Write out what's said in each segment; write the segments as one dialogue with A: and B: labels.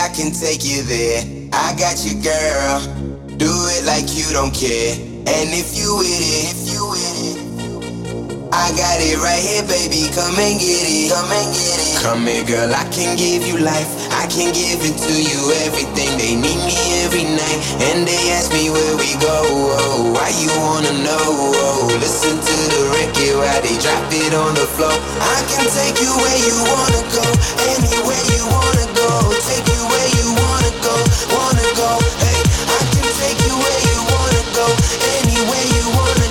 A: I can take you there. I got you, girl. Do it like you don't care. And if you with it, I got it right here, baby. Come and get it. Come and get it. Come here, girl. I can give you life. I can give it to you. Everything they need me every night. And they ask me where we go. Oh, why you wanna know? Oh, listen to the record while they drop it on the floor. I can take you where you wanna go. Anywhere you wanna go. Take you where you wanna go. Wanna go. Hey, I can take you where you wanna go. Anywhere you wanna go.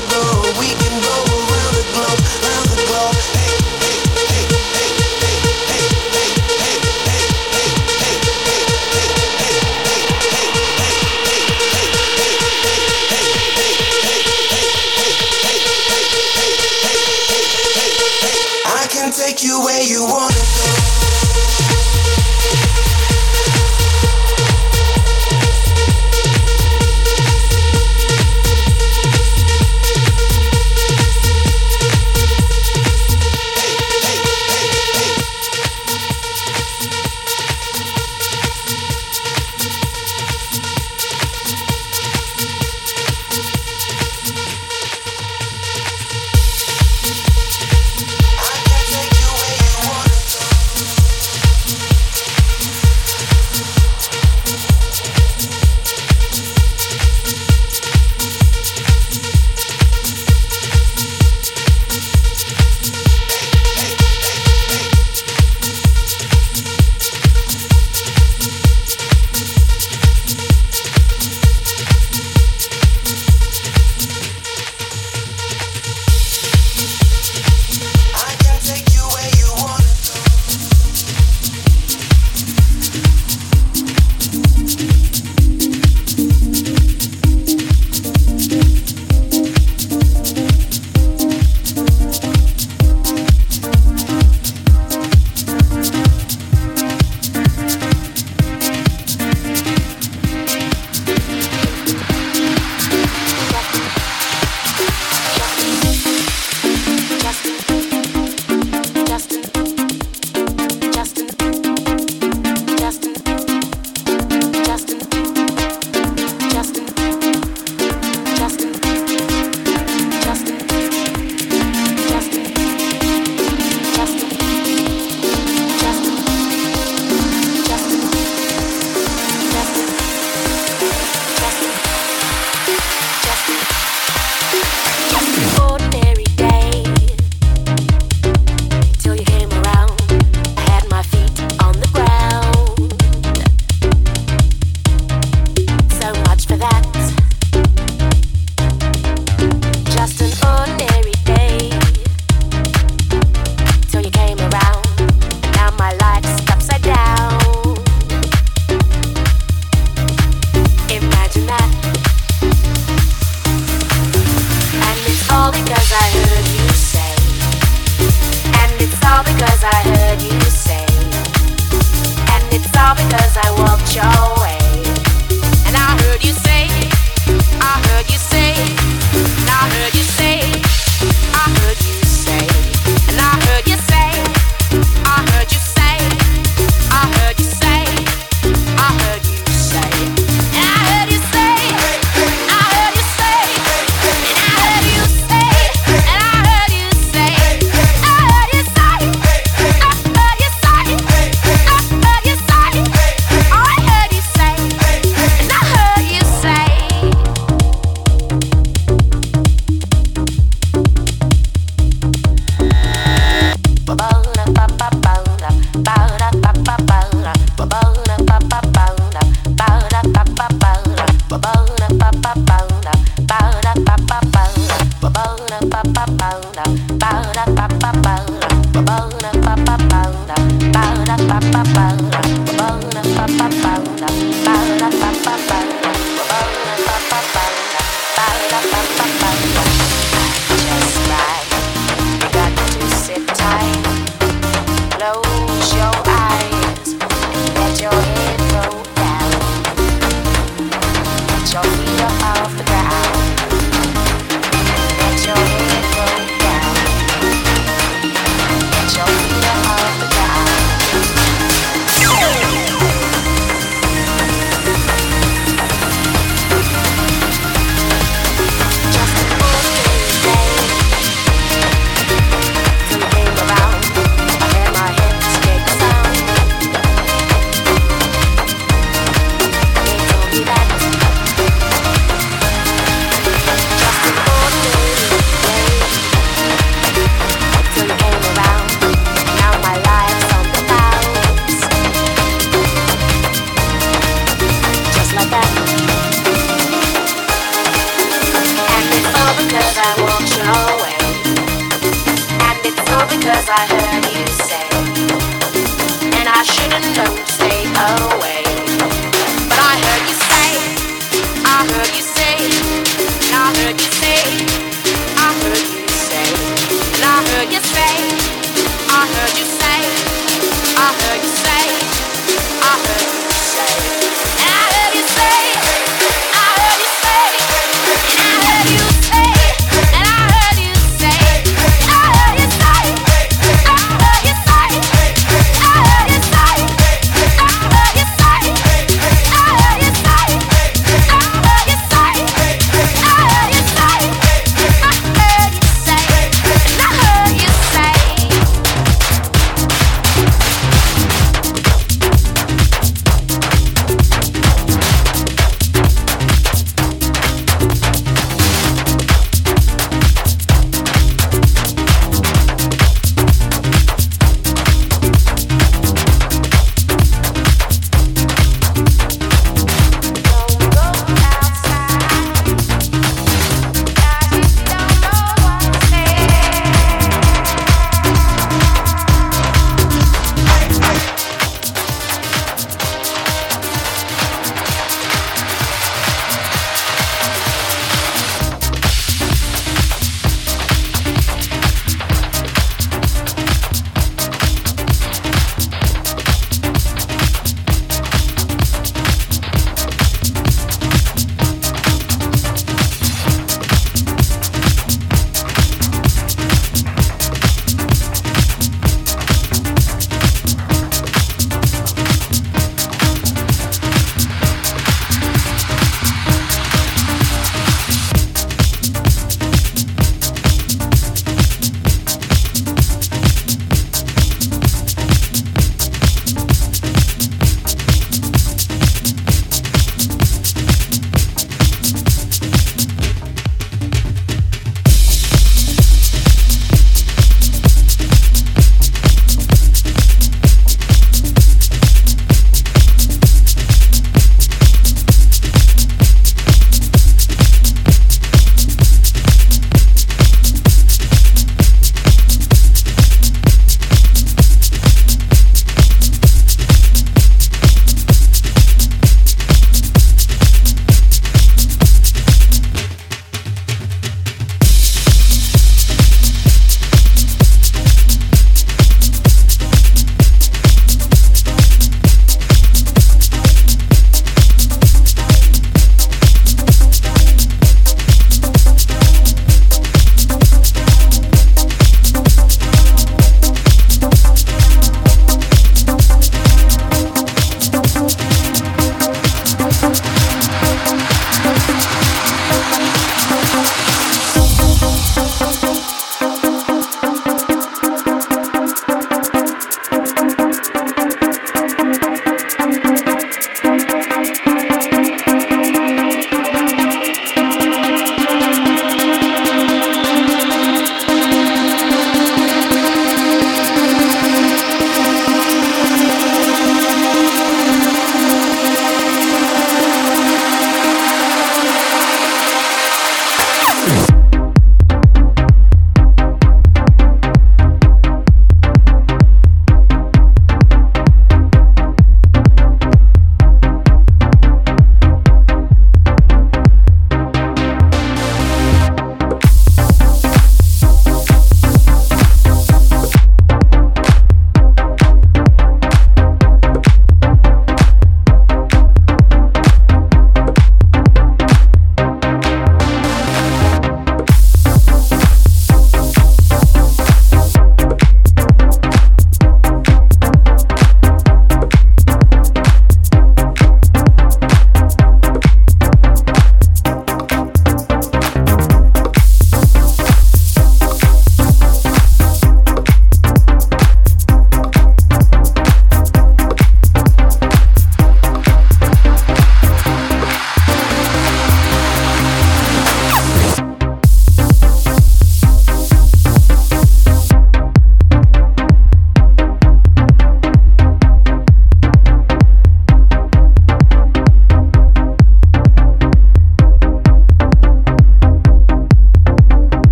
A: Take you where you wanna go.
B: because I want your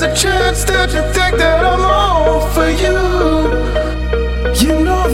B: there's a chance that you think that I'm all for you, you know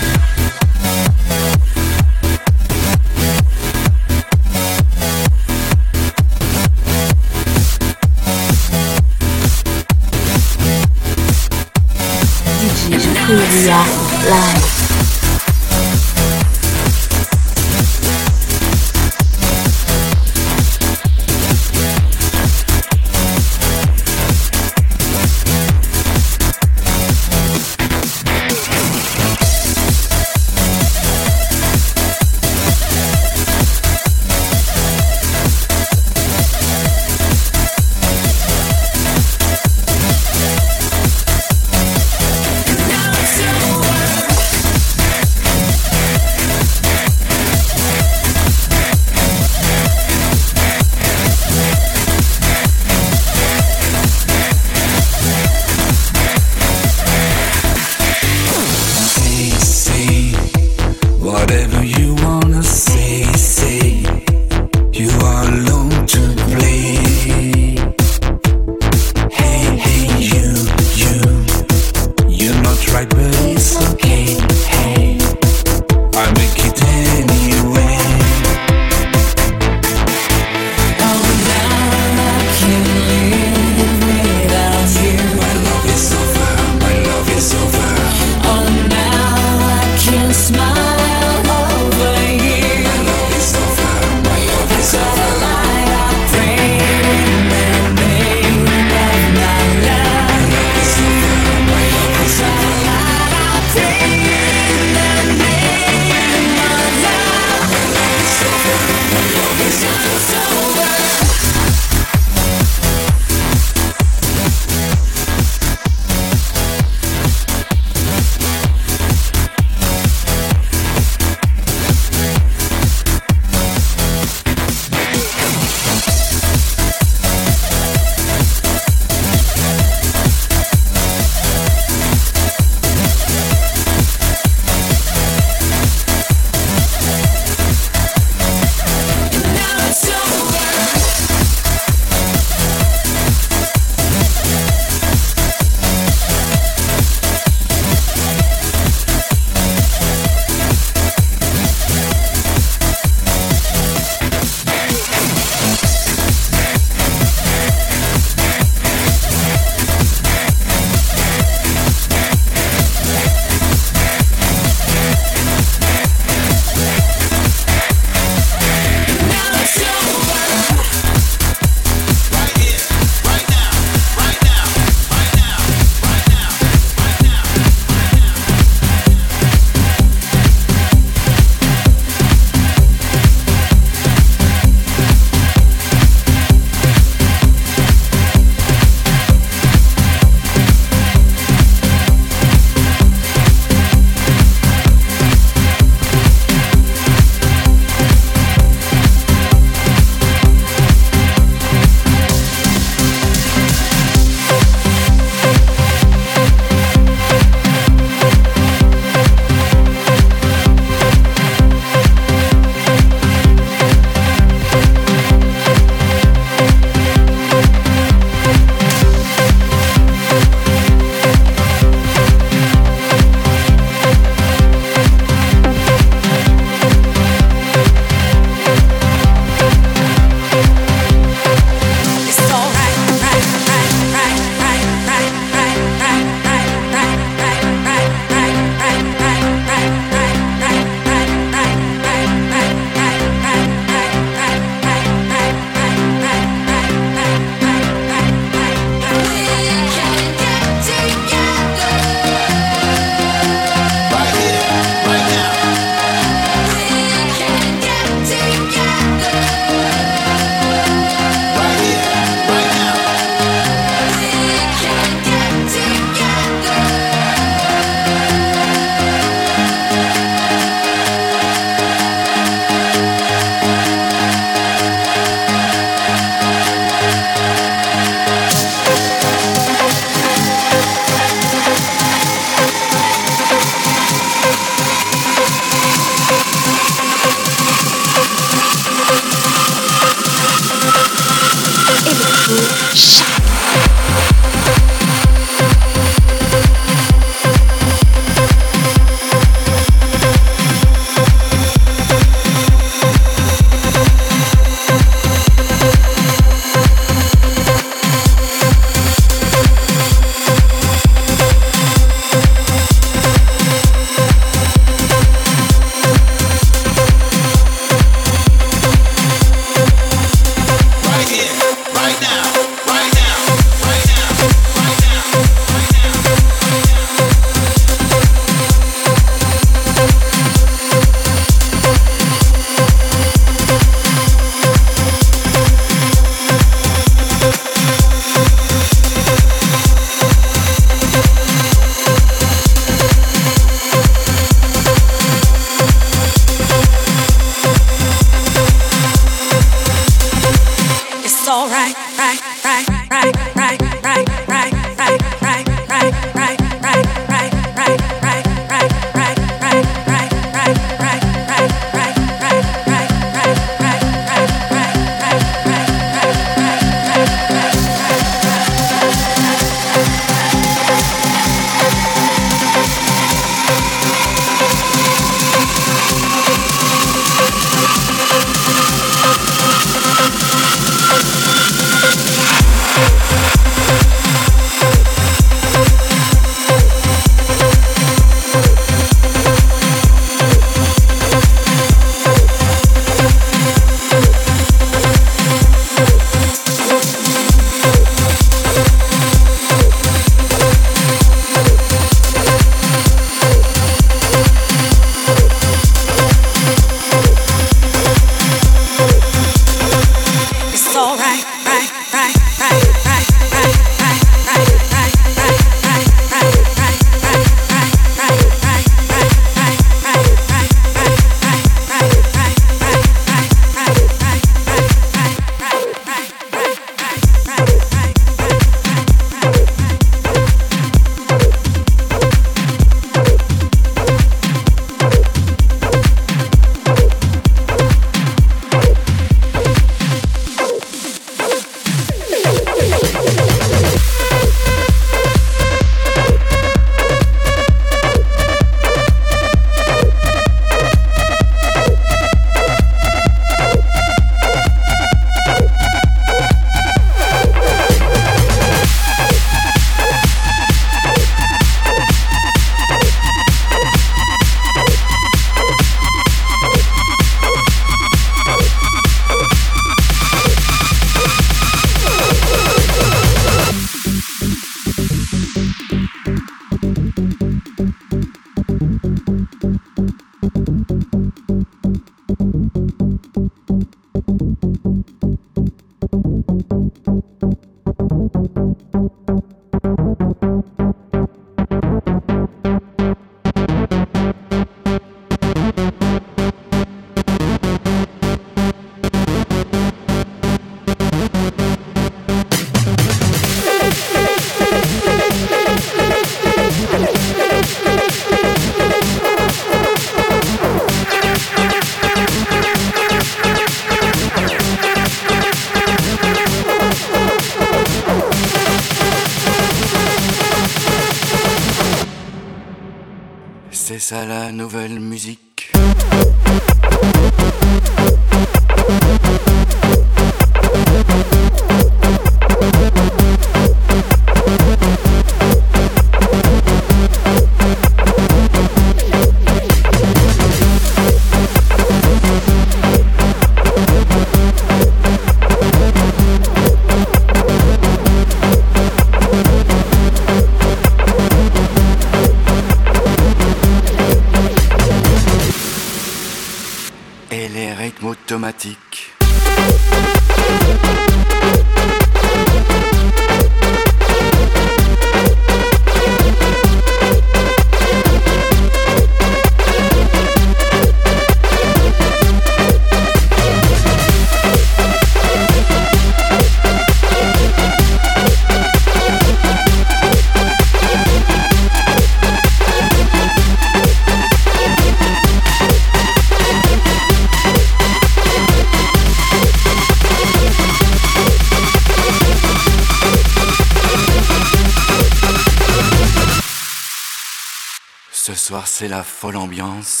C: folle ambiance.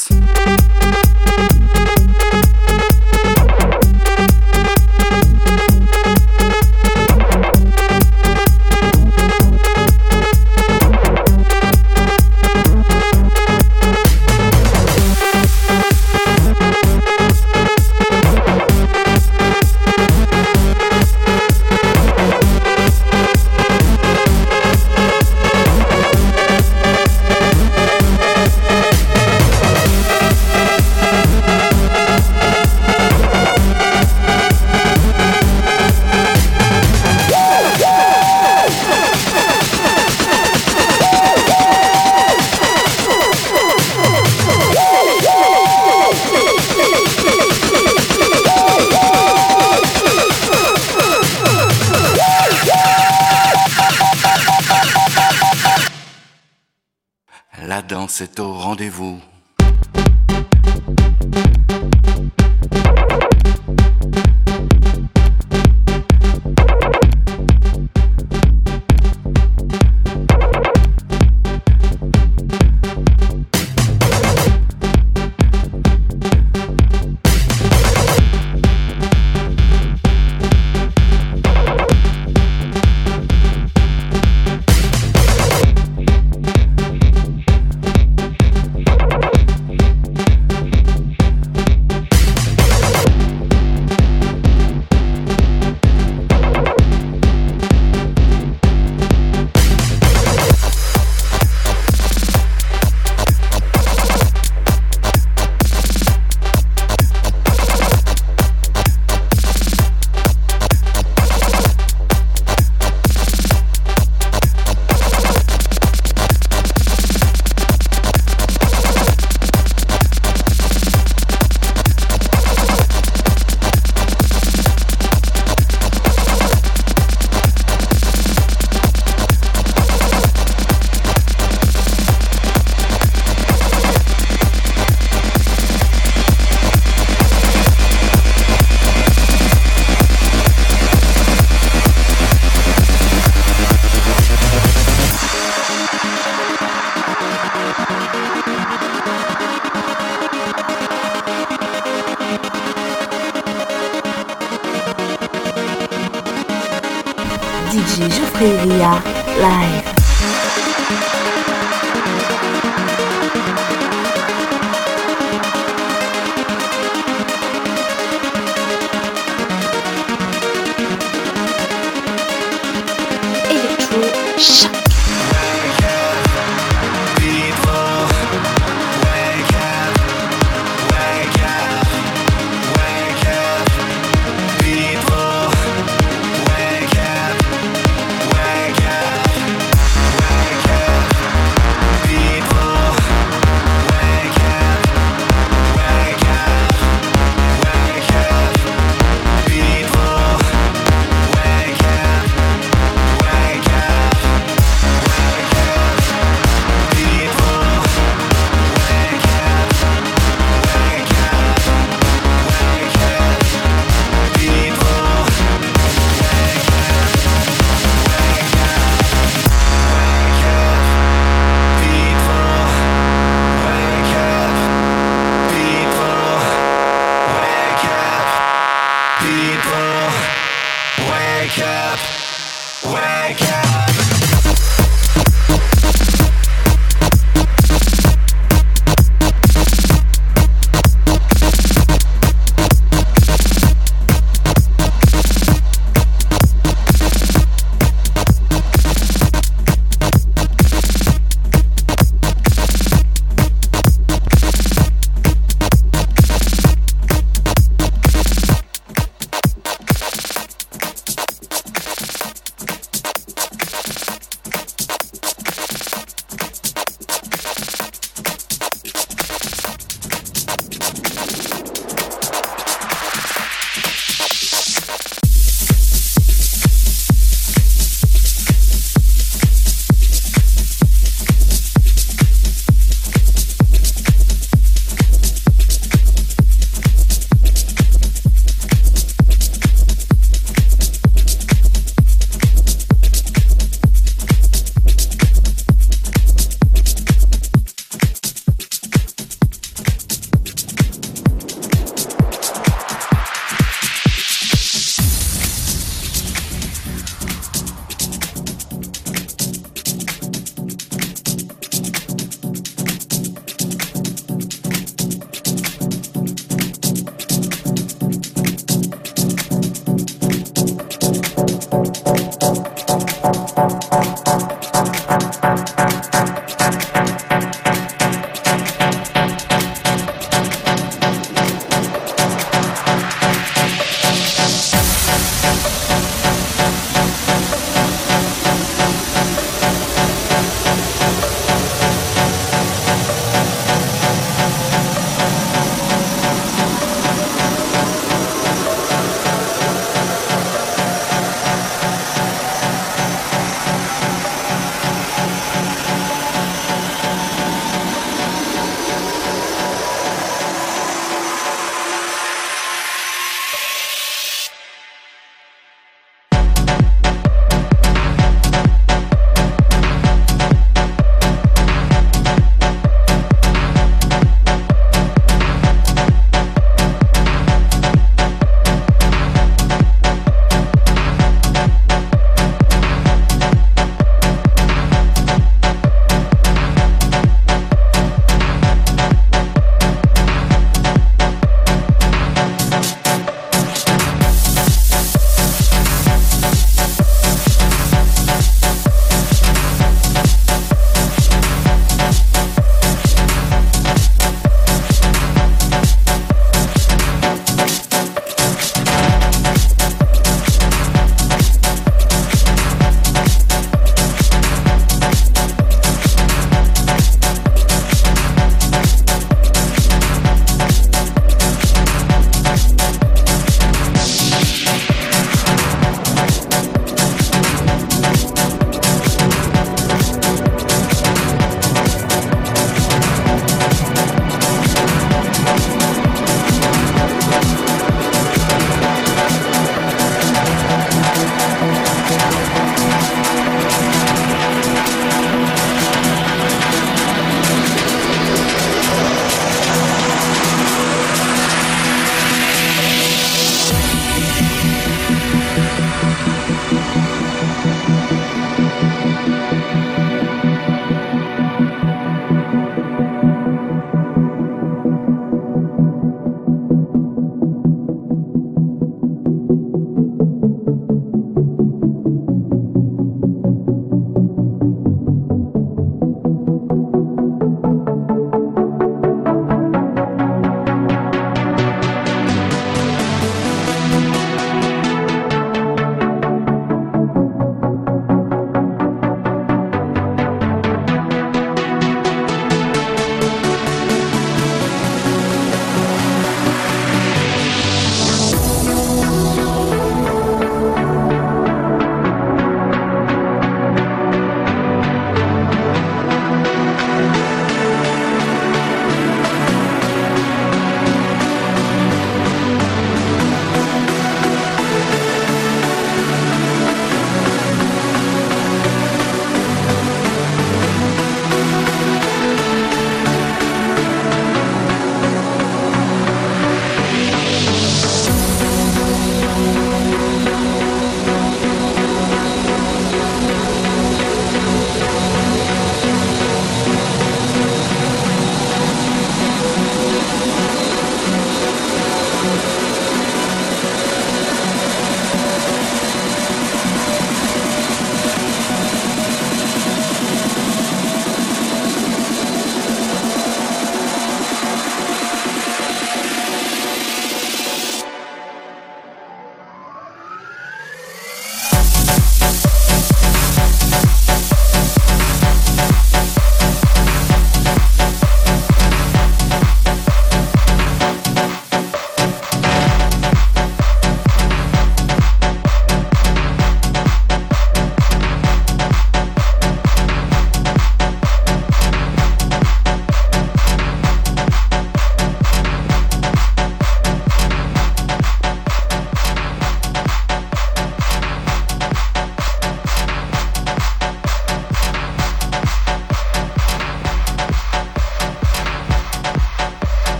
C: C'est au rendez-vous.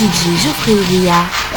D: DJ Geoffrey
E: Ouvillard.